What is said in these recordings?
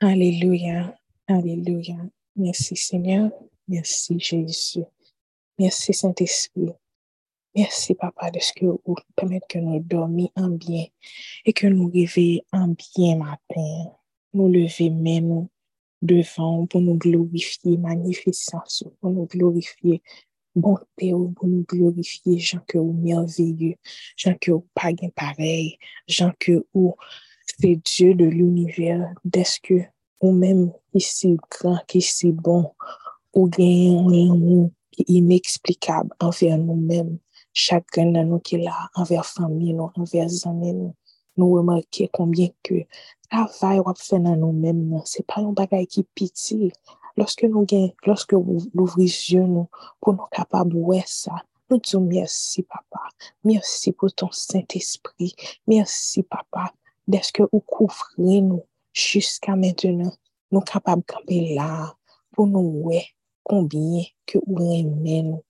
Alléluia. Alléluia. Merci Seigneur. Merci Jésus. Merci Saint-Esprit. Merci Papa de ce que vous permettez que nous dormions en bien et que nous réveillons en bien matin. Nous lever même devant pour nous glorifier magnificence, pour nous glorifier bonté, pour nous glorifier Jean que vous merveilleux, Jean que vous pas pareil, Jean que vous c'est Dieu de l'univers, d'est-ce que ou même ici grand, si bon, ou bien un amour inexplicable envers nous-mêmes, chacun de nous qui est là, envers famille, nous, envers amis, nous, remarquons combien que travail qu'on fait dans nous-mêmes, c'est pas un bagage qui pitié. Lorsque nous lorsque ouvrez les yeux nous, pour nous capables de voir ça, nous disons merci, papa. Merci pour ton Saint-Esprit. Merci, papa, d'être que vous couvrez nous jusqu'à maintenant? Nous capables de camper là pour nous voir combien que vous aimez nous?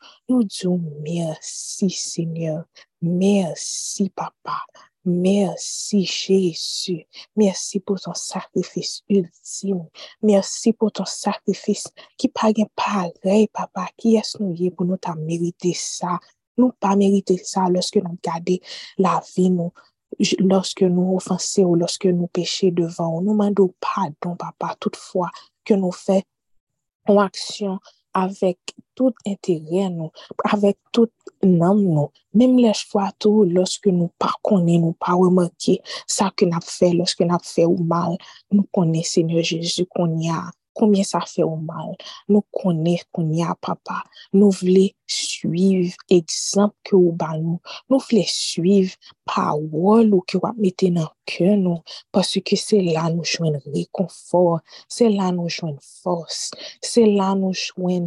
Disons merci, Seigneur. Merci, papa. Merci Jésus. Merci pour ton sacrifice ultime. Merci pour ton sacrifice qui pas pareil, papa. Qui est-ce nous pour nous mériter ça? Nous pas mériter ça lorsque nous gardons la vie, nous, lorsque nous offensons ou lorsque nous péchons devant. Nous demandons pardon, papa, toutefois que nous faisons action avec tout intérêt nous, avec tout âme nous, même les fois tout lorsque nous pas connaissons, nous pas ça que nous fait lorsque nous fait ou mal, nous connaissons Seigneur Jésus qu'on y a combien ça fait au mal. Nous connaissons y a papa. Nous voulons suivre exemple que vous nous. Nous voulons suivre parole que vous mettez dans le cœur nous. Parce que c'est là nous jouons réconfort. C'est là nous jouons force. C'est là nous jouons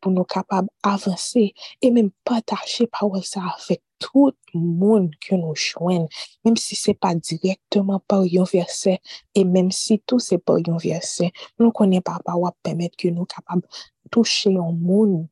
pour nous capables d'avancer et même partager parole ça avec tout le monde que nous joignons, même si c'est pas directement par un verset et même si tout c'est par un verset, nous connaissons pas parole permettre que nous capables toucher un monde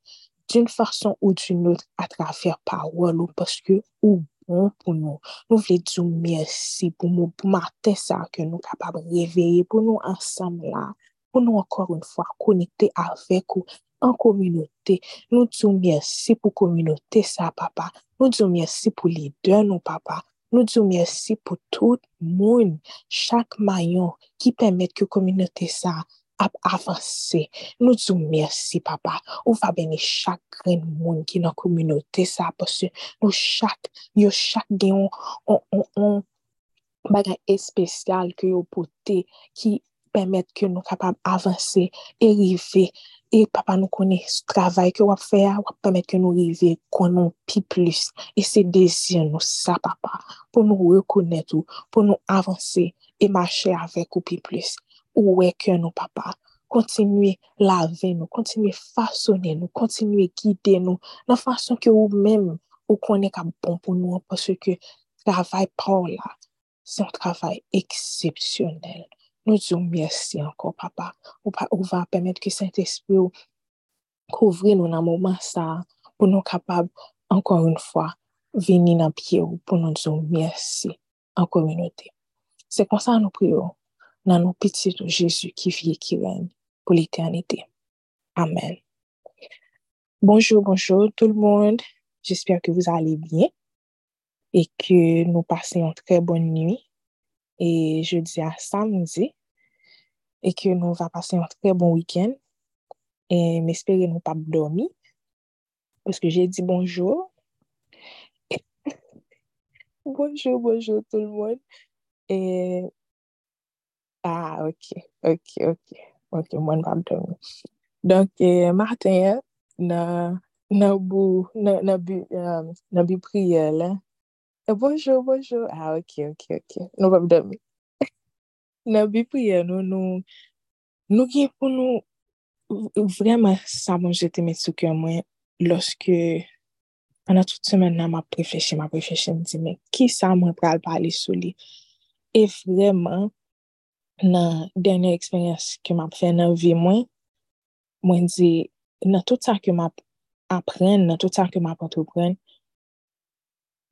d'une façon ou d'une autre à travers parole parce que ou bon pour nous. Nous voulons dire merci pour nous, pour matin ça que nous capables de réveiller, pour nous ensemble là, pour nous encore une fois connecter avec vous en communauté. Nous disons merci pour communauté, ça, papa. Nous disons merci pour les deux, nous, papa. Nous disons merci pour tout le monde, chaque maillon qui permet que communauté ça avancer. Nous disons merci, papa. On va qui est dans la communauté ça, parce que nous, chaque, yo, chaque on, on, on, bagay spécial que yo qui permettre que nous capables d'avancer et arriver et papa nous connaît ce travail que va faire, va permettre que nous arrivions qu'on pi plus. Et c'est désir nous ça, papa, pour nous reconnaître, pour nous avancer et marcher avec ou pi plus. Où est que nous, papa? Continuer laver nous, continuer façonner nous, continuer guider nous, la façon que vous-même, vous connaissez bon pour nous, parce que travail par là, c'est un travail exceptionnel. Nous disons merci encore, papa. On va permettre que Saint-Esprit couvre nous dans moment ça, pour nous capables, encore une fois, venir dans pied pour nous dire merci en communauté. C'est comme ça que nous prions dans nos petits Jésus qui vit et qui règne pour l'éternité. Amen. Bonjour, bonjour tout le monde. J'espère que vous allez bien et que nous passons une très bonne nuit. Et je dis à samedi e ke nou va pase an tre bon wikend e mespere nou pap dormi. Paske jè di bonjou bonjou, bonjou tout l'mon e ah, ok, ok, ok ok, mwen pap dormi donk, eh, Martin nan na bu nan na bu, um, na bu priye la eh, bonjou, bonjou ah, ok, ok, ok, nou pap dormi nan bi priye nou, nou, nou gen pou nou, vreman sa bon jete met sou kè mwen, loske, anan tout semen nan ma prefleche, ma prefleche m di, men, ki sa mwen pral pale sou li? E vreman, nan denye eksperyans ke m ap fè nan vi mwen, mwen di, nan tout sa ke m ap apren, nan tout sa ke m ap antrepren,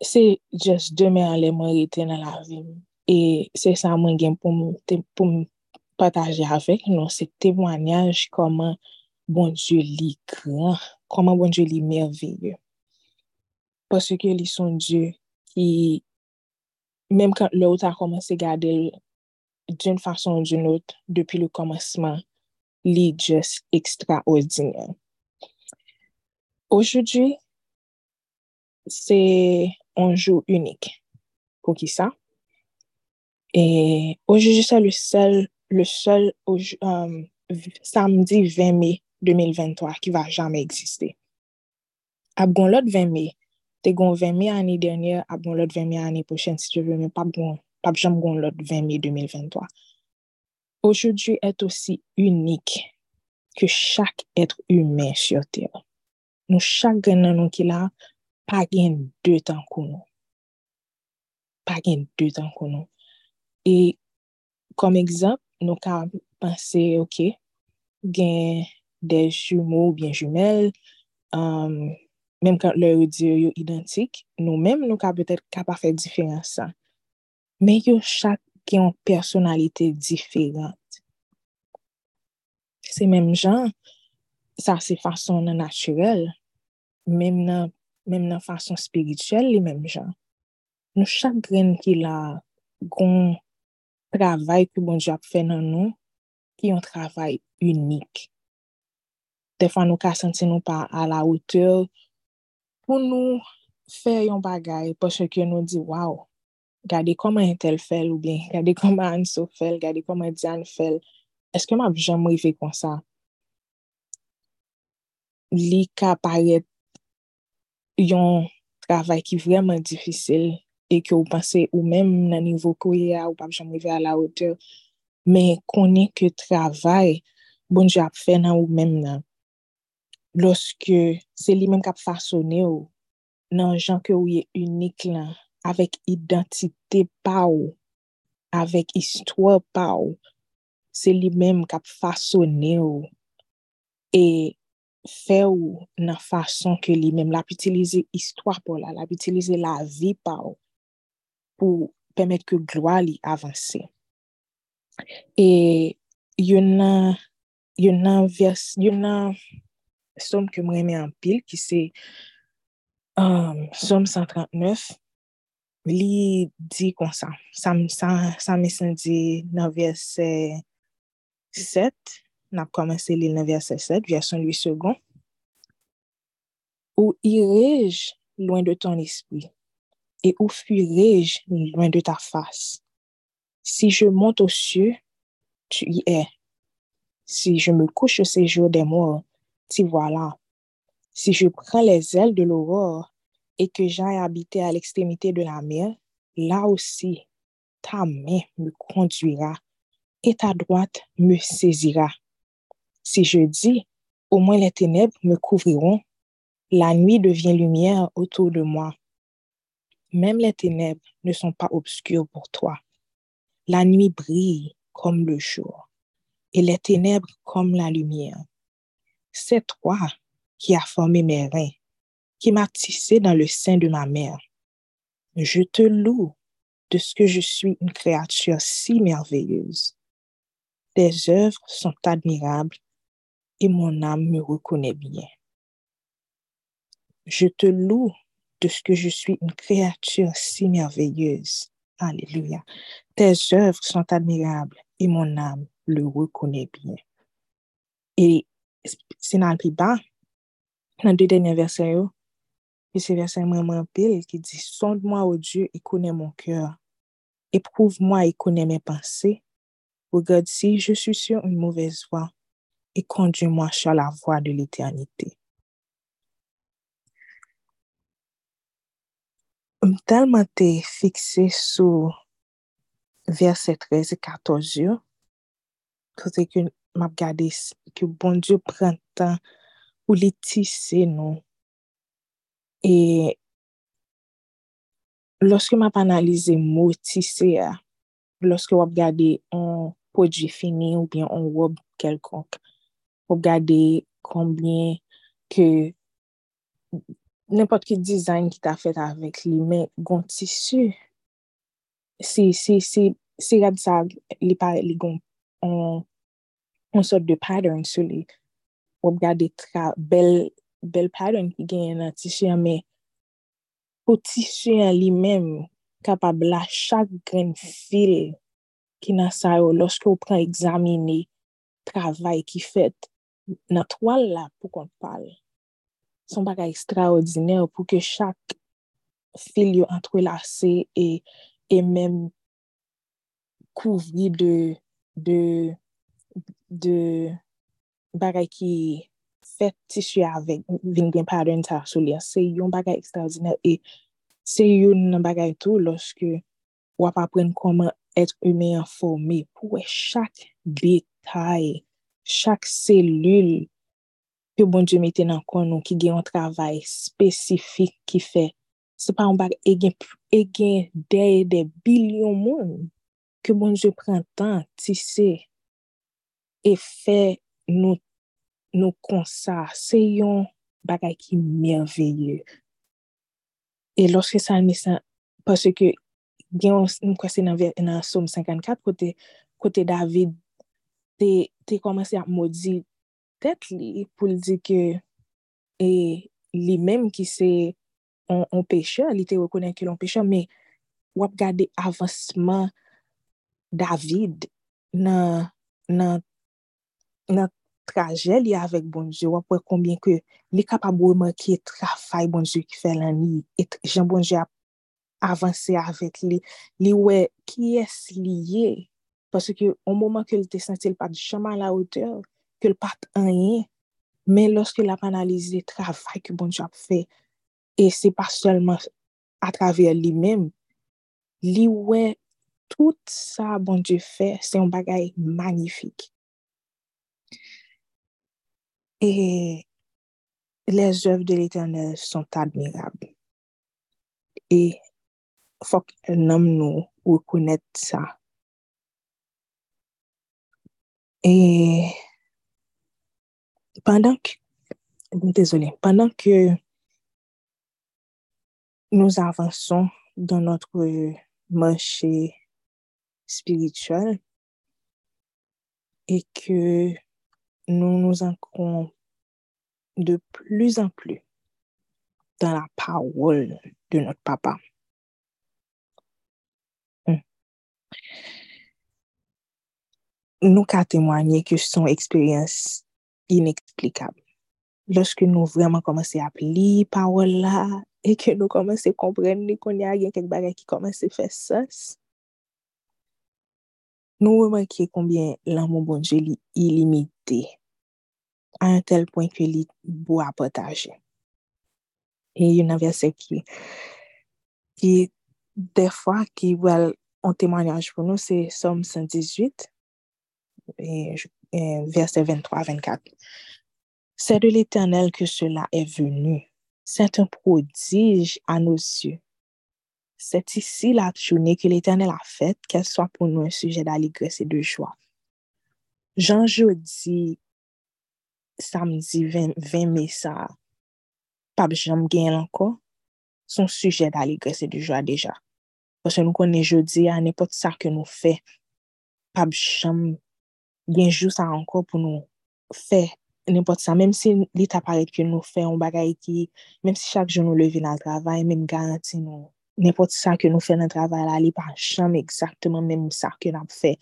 se jes demè an lè mwen rete nan la vi mwen. E se sa mwen gen pou m pataje avek nou se temwanyaj koman bon Diyo li gran, koman bon Diyo li merveye. Paske li son Diyo ki, menm kan le ou ta komanse gade d'un fason ou d'un out, depi le komanseman, li just ekstraordinè. Ojoudwi, se anjou unik. Pou ki sa? Ojoudwi sa le sel le sol samdi 20 me 2023 ki va jame eksiste. Ap gon lot 20 me, te gon 20 me ane denye, ap gon lot 20 me ane pochen si te veme, pap jame gon lot 20 me 2023. Ojoudwi et osi unik ke chak etre humen sur ter. Nou chak gen nan nou ki la, pa gen de tan konon. Pa gen de tan konon. E kom ekzamp, nou ka panse, ok, gen de jumeau ou bien jumel, um, menm kan lè ou diyo yo identik, nou menm nou ka petèt ka pa fè diferansan. Men yo chak gen yon personalite diferant. Se menm jan, sa se fason nan naturel, menm nan, menm nan fason spirituel li menm jan. Nou chak gren ki la gon... travay ki bon Diyo ap fè nan nou, ki yon travay unik. Defan nou ka senti nou pa a la oteur pou nou fè yon bagay pou se ke nou di, waw, gade koman yon tel fèl ou bien, gade koman an sou fèl, gade koman diyan fèl, eske m ap jom rive kon sa? Li ka paret yon travay ki vreman difisil, e ki ou panse ou menm nan nivou kouye a ou pa jom rive a la oteur men konen ke travay bon di ap fè nan ou menm nan loske se li menm kap fasone ou nan jan ke ou ye unik lan avek identite pa ou avek istwa pa ou se li menm kap fasone ou e fè ou nan fason ke li menm la pi itilize istwa pou la, la la vi pa ou pou pèmèt ke gloa li avanse. E yon nan, yon nan vers, yon nan som ke mreme an pil ki se um, som 139, li di kon sa. Sa, sa, sa mesen di nan vers 7, nan komanse li nan vers 7, verson 8 second, ou irej loin de ton espri, et ou fuirej loin de ta face? Si je monte au cieux, tu y es. Si je me couche au séjour des morts, t'y voilà. Si je prends les ailes de l'aurore et que j'aille habiter à l'extrémité de la mer, là aussi, ta main me conduira et ta droite me saisira. Si je dis, au moins les ténèbres me couvriront, la nuit devient lumière autour de moi. Même les ténèbres ne sont pas obscures pour toi. La nuit brille comme le jour et les ténèbres comme la lumière. C'est toi qui as formé mes reins, qui m'as tissé dans le sein de ma mère. Je te loue de ce que je suis une créature si merveilleuse. Tes œuvres sont admirables et mon âme me reconnaît bien. Je te loue de ce que je suis une créature si merveilleuse. Alléluia. Tes œuvres sont admirables et mon âme le reconnaît bien. Et c'est dans le plus bas, dans le deux derniers versets, c'est verset moins pile qui dit Sonde-moi, ô Dieu, et connais mon cœur. Éprouve-moi et connais mes pensées. Regarde si je suis sur une mauvaise voie et conduis-moi sur la voie de l'éternité. m talman te fikse sou verset 13 et 14 yo, kote ke m ap gade ki bon Diyo pren tan pou li tise nou. E loske m ap analize mou tise ya, loske wap gade an podji fini ou bien an wop kelkonk, wap gade konbyen ke nèpot ki dizayn ki ta fèt avèk li, men gon tisu, si, si, si, si rad sa li pare li gon, on, on sort de pattern sou li, wap gade tra bel, bel pattern ki genye nan tisu ya, men pou tisu ya li men, kapab la chak gren fil ki nan sa yo, loske ou pran examine travay ki fèt nan toal la pou kon pale. son bagay ekstraordinèr pou ke chak fil yo entrelase e, e men kouvri de, de, de bagay ki fet tisye avèk vingren parenta sou li. Se yon bagay ekstraordinèr e se yon nan bagay tou loske wap apren koman et hume informe pou e chak detay, chak selul Pyo bon Dje mette nan kon nou ki gen yon travay spesifik ki fe. Se pa yon bag e gen, e gen dey de bilyon moun. ke bon Dje pren tan ti se e fe nou, nou konsa. Se yon bagay ki merveye. E loske sa me pase ke gen yon kwa se nan, nan som 54 kote, kote David te, te komanse ap modi tet li pou li di ke e, li menm ki se an peche, li te rekonen ke l peche, me wap gade avansman David nan, nan, nan traje li avek bonjou, wap wè konbyen ke li kapab wè man ki trafay bonjou ki fè lan li, et jan bonjou ap avansè avèk li, li wè ki es liye, paske o mouman ke li te sentil pa di chaman la oteur, ke li pat anye, men loske la panalize trafay ki bonjou ap fè, e se pa selman atraver li men, li wè tout sa bonjou fè, se yon bagay magifik. E les oeuvre de l'Eternel son admirab. E fok nom nou ou kounet sa. E pandan ke pandan ke nou avanson dan notre manche spiritual e ke nou nou ankon de plus an plus dan la parol de not papa. Nou ka temwanyen ke son eksperyens ineksplikab. Lorske nou vreman komanse ap li parol la, e ke nou komanse kompren ni kon ya gen kek bagay ki komanse fe sas, nou weman ki konbyen lan moun bonje li ilimite. an tel point ke li bo apotaje. E yon avya se ki ki defwa ki wel an temanyaj pou nou se som 118 verse 23-24. Se de l'Eternel ke cela e venu, se te prodige nou sye. Se ti si la chouni ke l'Eternel a fet, ke so pou nou an suje d'aligre se de jwa. Jan jodi samdi 20 mesa pab jom gen lanko son suje d'aligre se di jwa deja. Pwese nou konen jodi a nepot sa ke nou fe pab jom gen genjou sa anko pou nou fè nipot sa, menm si li taparet ke nou fè an bagay ki, menm si chak joun nou leve nan travay, menm garanti nou, nipot sa ke nou fè nan travay la, li pa chanm eksaktman menm sa ke nan fè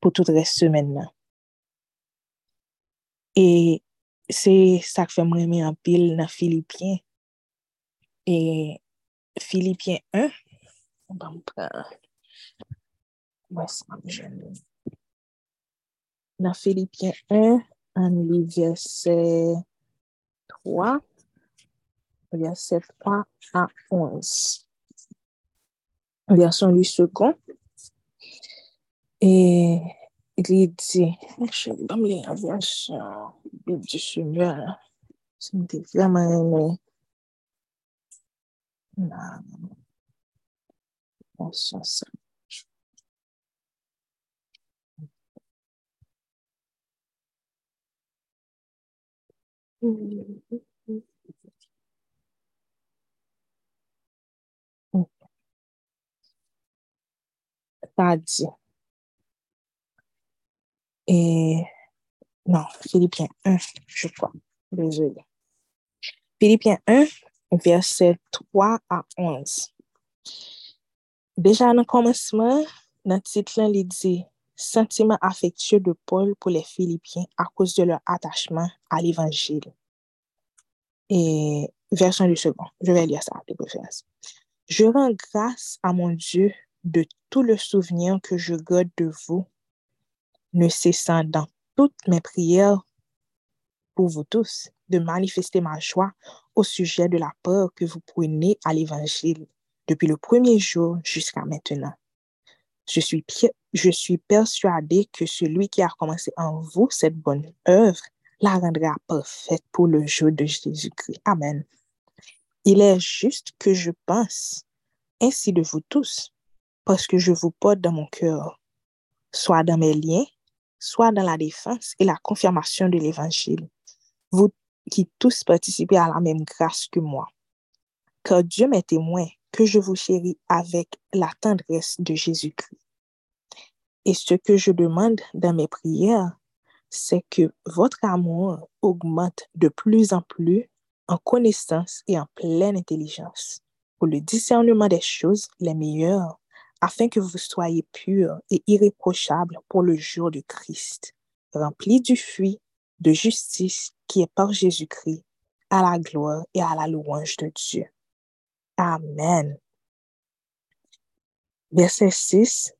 pou tout res semen nan. E se sa ke fè mreme an pil nan Filipien, e Filipien 1, mwen pran, mwen san jen nou, 3. Verse 3 a 11. Verse 8 second. E... li di, chè, bam li avyon chan, bi di chè mè, se mè di vyaman mè, nan, an chan sa. Ta Tadi. Et non, Philippiens 1, je crois. Désolée. Philippiens 1, verset 3 à 11. Deja nan komanseman, nan titlan li di, Sentiment affectueux de Paul pour les Philippiens à cause de leur attachement à l'évangile. Et version du second, je vais lire ça de préférence. Je rends grâce à mon Dieu de tout le souvenir que je garde de vous, ne cessant dans toutes mes prières pour vous tous de manifester ma joie au sujet de la peur que vous prenez à l'évangile depuis le premier jour jusqu'à maintenant. Je suis, je suis persuadé que celui qui a commencé en vous cette bonne œuvre la rendra parfaite pour le jour de Jésus-Christ. Amen. Il est juste que je pense ainsi de vous tous, parce que je vous porte dans mon cœur, soit dans mes liens, soit dans la défense et la confirmation de l'Évangile. Vous qui tous participez à la même grâce que moi. Car Dieu m'est témoin que je vous chéris avec la tendresse de Jésus-Christ. Et ce que je demande dans mes prières, c'est que votre amour augmente de plus en plus en connaissance et en pleine intelligence pour le discernement des choses les meilleures, afin que vous soyez purs et irréprochables pour le jour de Christ, remplis du fruit de justice qui est par Jésus-Christ, à la gloire et à la louange de Dieu. Amen. Verset 6.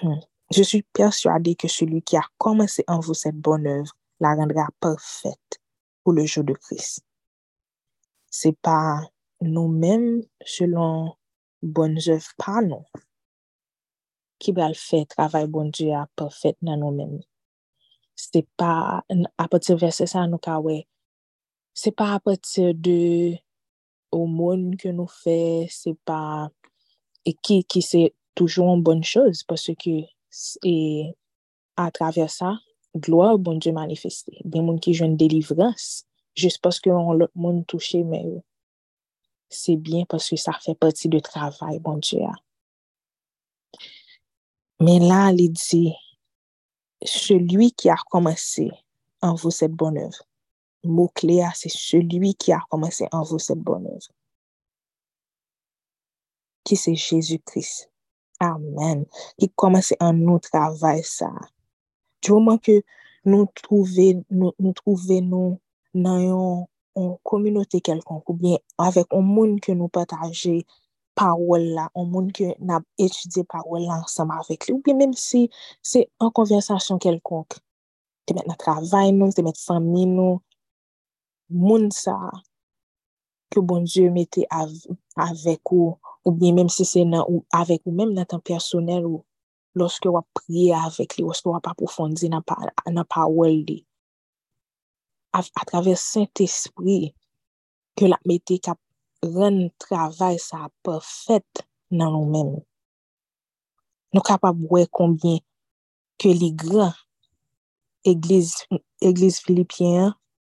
Hmm. Je suis persuadé que celui qui a commencé en vous cette bonne œuvre la rendra parfaite pour le jour de Christ. C'est pas nous-mêmes, selon bonnes œuvres, pas nous, qui va le faire travail bon Dieu à parfait dans nous-mêmes. C'est pas, à partir de verset ça, nous, c'est pas à partir de au monde que nous fait, c'est pas, et qui, qui c'est toujours une bonne chose, parce que, et à travers ça, gloire bon Dieu manifesté. Des gens qui jouent une délivrance, juste parce que l'autre monde touché, mais c'est bien parce que ça fait partie du travail, bon Dieu. Mais là, il dit, celui qui a commencé en vous cette bonne œuvre. mot clé, c'est celui qui a commencé en vous cette bonne œuvre. Qui c'est Jésus-Christ. Amen. Qui commence en nous travail ça. Du moment que nous trouvons nous, nous, trouver nous dans une communauté quelconque ou bien avec un monde que nous partageons parole là, un monde que nab étudié parole là ensemble avec lui Ou bien même si se an konversasyon kelkonk. Te met nan travay nou, te met famille, nous, moun sa ke bon Diyo mette avèk ou, ou bien mèm se se nan ou avèk ou, mèm nan tan personel ou, loske wap priye avèk li, loske wap apofondi nan pa, pa wèl li. A, a travè Saint-Esprit, ke la mette kap ren travay sa perfèt nan nou mèm. Nou kapap wè konbyen ke li gran Eglise Filipien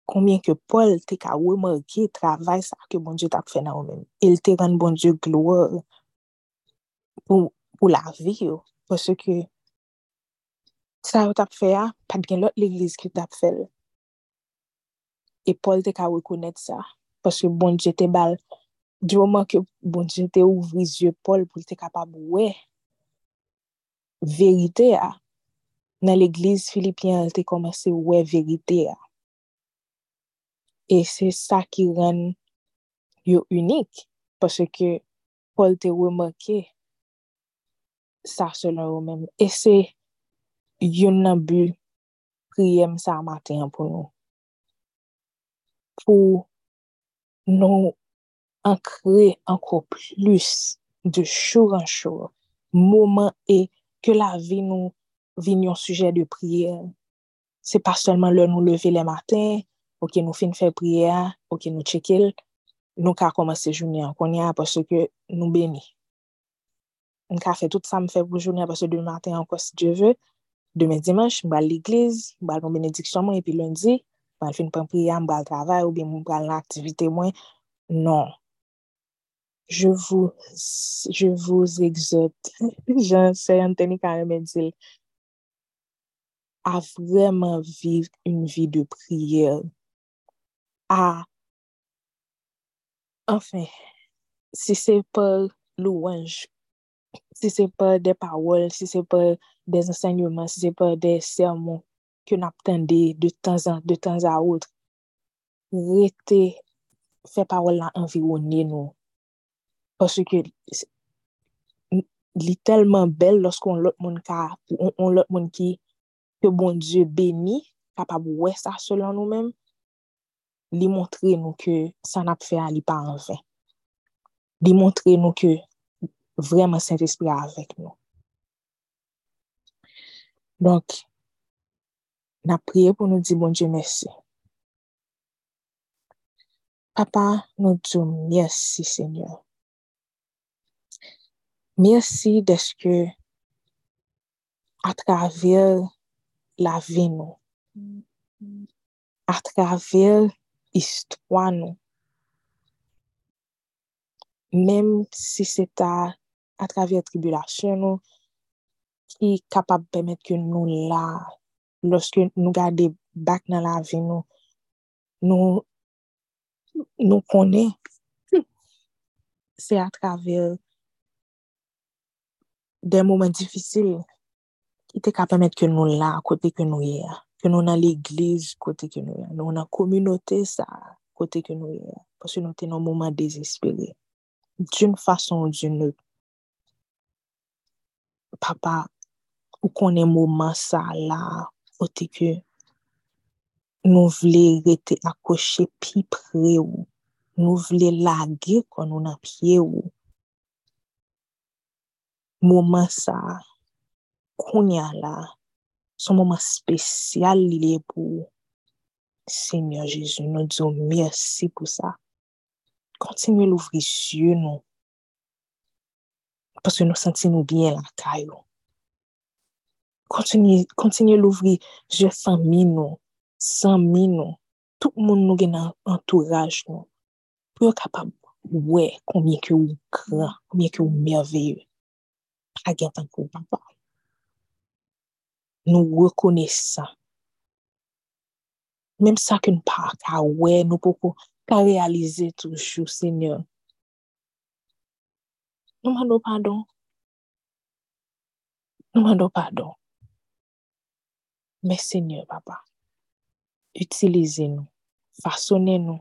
konbyen ke Paul te ka wemarki travay sa ke bon Diyo tap fè nan ou men. El te ren bon Diyo gloa pou, pou la vi yo. Pwese ke sa yo tap fè ya, pat gen lot l'Eglise ki tap fè lè. E Paul te ka wekounet sa. Pwese bon Diyo te bal, di waman ke bon Diyo te ouvri zye Paul pou te kapab we. Verite ya. Nan l'Eglise Filipien, te komanse we verite ya. E se sa ki ren yo unik, pwese ke Paul te remanke sa selon yo men. E se yon nan bu priyem sa maten pou nou. Pou nou ankre anko plus de chou an chou, mouman e ke la vi nou vin yon suje de priye. Se pa solman le nou leve le maten, ok nou fin fè priye a, ok nou chekil, nou ka komanse jouni an, konye a pwese ke nou beni. Nou ka fè tout sa m fè pou jouni a pwese de maten an kwa si Dje vè, demen dimanche, m bal l'igliz, m bal kon benediksyon mwen, epi lundi, m bal fin pran priye a, m bal travay, ou bi m bal l'aktivite mwen, non. Je vous, je vous exote, jan se yon teni kare men dil, a vreman viv yon vi de priye, a, anfen, si se pa louange, si se pa de pawol, si se pa de ensegnman, si se pa de sermon ke nap tende de tan an, de tan an outre, rete fe pawol la environne nou. Paswe ke li telman bel loskon lot moun ka, on, on lot moun ki, ke bon Diyo beni, kapab wè sa selon nou menm, li montre nou ke san ap fè a li pa anve. Li montre nou ke vreman Saint-Esprit avèk nou. Donk, na priye pou nou di bon Dieu mersi. Papa, nou djou mersi, Seigneur. Mersi deske a traver la vi nou. A traver istwa nou. Mem si se ta a traver tribulasyon nou, ki kapab pemet ke nou la, loske nou gade bak nan la vi nou, nou konen, se a traver den moumen difisil, ki te kapab pemet ke nou la kote ke nou ye. ke nou nan l'eglize kote ke nou ya, nou nan kominote sa kote ke nou ya, Pwese nou te nan mouman desespere. D'youn fason ou d'youn nou, papa, ou konen mouman sa la, kote ke nou vle rete akoshe pi pre ou, nou vle lage kon nou nan pie ou. Mouman sa, konya la, son mouman spesyal li le pou. Seigneur Jezu, nou diyo mersi pou sa. Kontinye louvri sye nou. Paske nou senti nou byen la kayo. Kontinye louvri je fami nou, sami nou, tout moun nou gen an entourage nou. Pou yo kapab wè konmye ki ou kran, konmye ki ou merveye. Agen tankou papa. Nou wè kone sa. Mem sa ki nou pa ka wè, nou pou pou ka realize toujou, seigneur. Nou mando padon. Nou mando padon. Men seigneur, papa, utilize nou, fasone nou.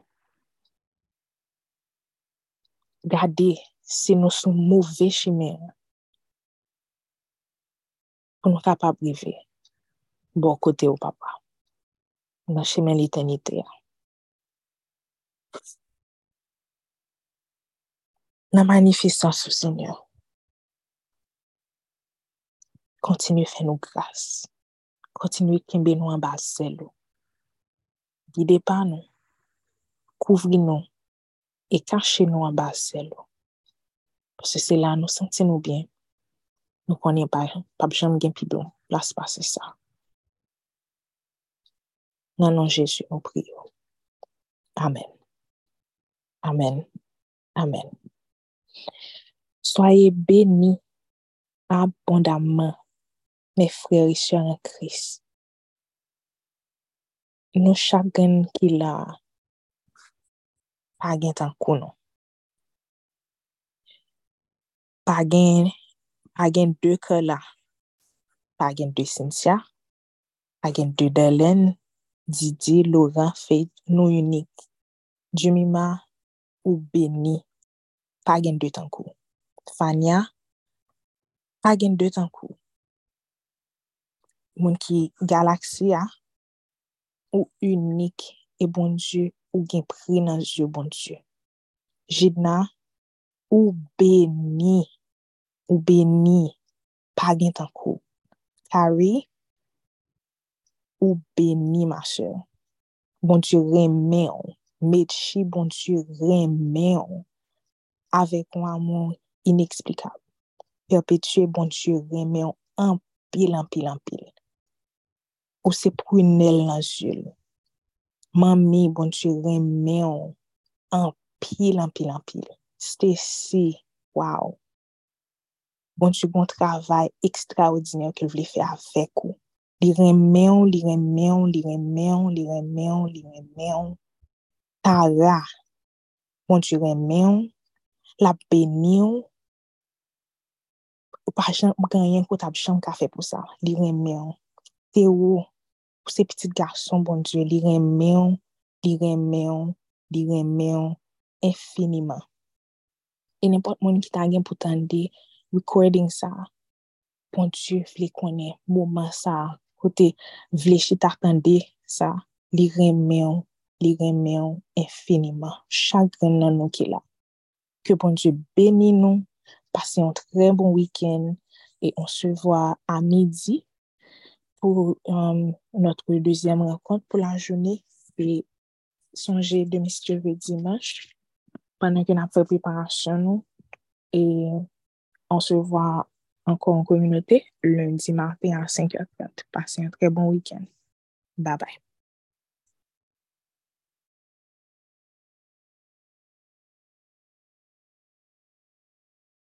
Gade, se nou sou mouve chime, pou nou kapab rive, bo kote ou papa. Nou chime l'itenite. nan manifestan sou seigneur. Kontinu fè nou grase. Kontinu kembe nou an bas selo. Gide pa nou. Kouvri nou. E kache nou an bas selo. Pwese se la nou senti nou bien. Nou konye pa, pa bjam gen pi don. Plas pa se sa. Nanon Jezu nou priyo. Amen. Amen. Amen. Soye beni abondaman me freri syon an kris. Nou chagen ki la pa gen tan konon. Pa gen de ke la. Pa gen de Cynthia. Pa gen de Delen. Didi, Laura, Faith, nou unik. Jemima, ou beni, pa gen de tankou. Fania, pa gen de tankou. Moun ki galaksia, ou unik, e bon Diyo, ou gen pri nan Diyo bon Diyo. Jidna, ou beni, ou beni, pa gen tankou. Kari, ou beni, ma chè. Bon Diyo remen, medchi bon Diyo remen, avek waman ineksplikab. Perpetue bon Diyo reme an anpil, anpil, anpil. Ou se prunel nan jil. Mami bon Diyo reme an anpil, anpil, anpil. Stesi, waw. Bon Diyo bon travay ekstraordinèr ke vle fè avèk ou. Li remen, li remen, li remen, li remen, li remen. Tara, moun ti remen, la benyon. Ou pa jen, ou ganyen kout ap chan kafe pou sa. Li remen. Te ou, pou se petit garson, bon di, li remen, li remen, li remen, infiniman. E nepot moun ki ta gen pou tande recording sa, bon die, fle konen, mouman sa, kote vlechi takande sa li remen, li remen infiniman. Chagren nan nou ki la. Ke bon Dieu béni nous. Passez un très bon week-end et on se voit à midi pour um, notre deuxième rencontre pour la journée. Et songez de me dimanche pendant qu'on a fait préparation. Et on se voit ankon en kominote, lundi, mardi, an 5h30. Pase yon tre bon week-end. Bye bye.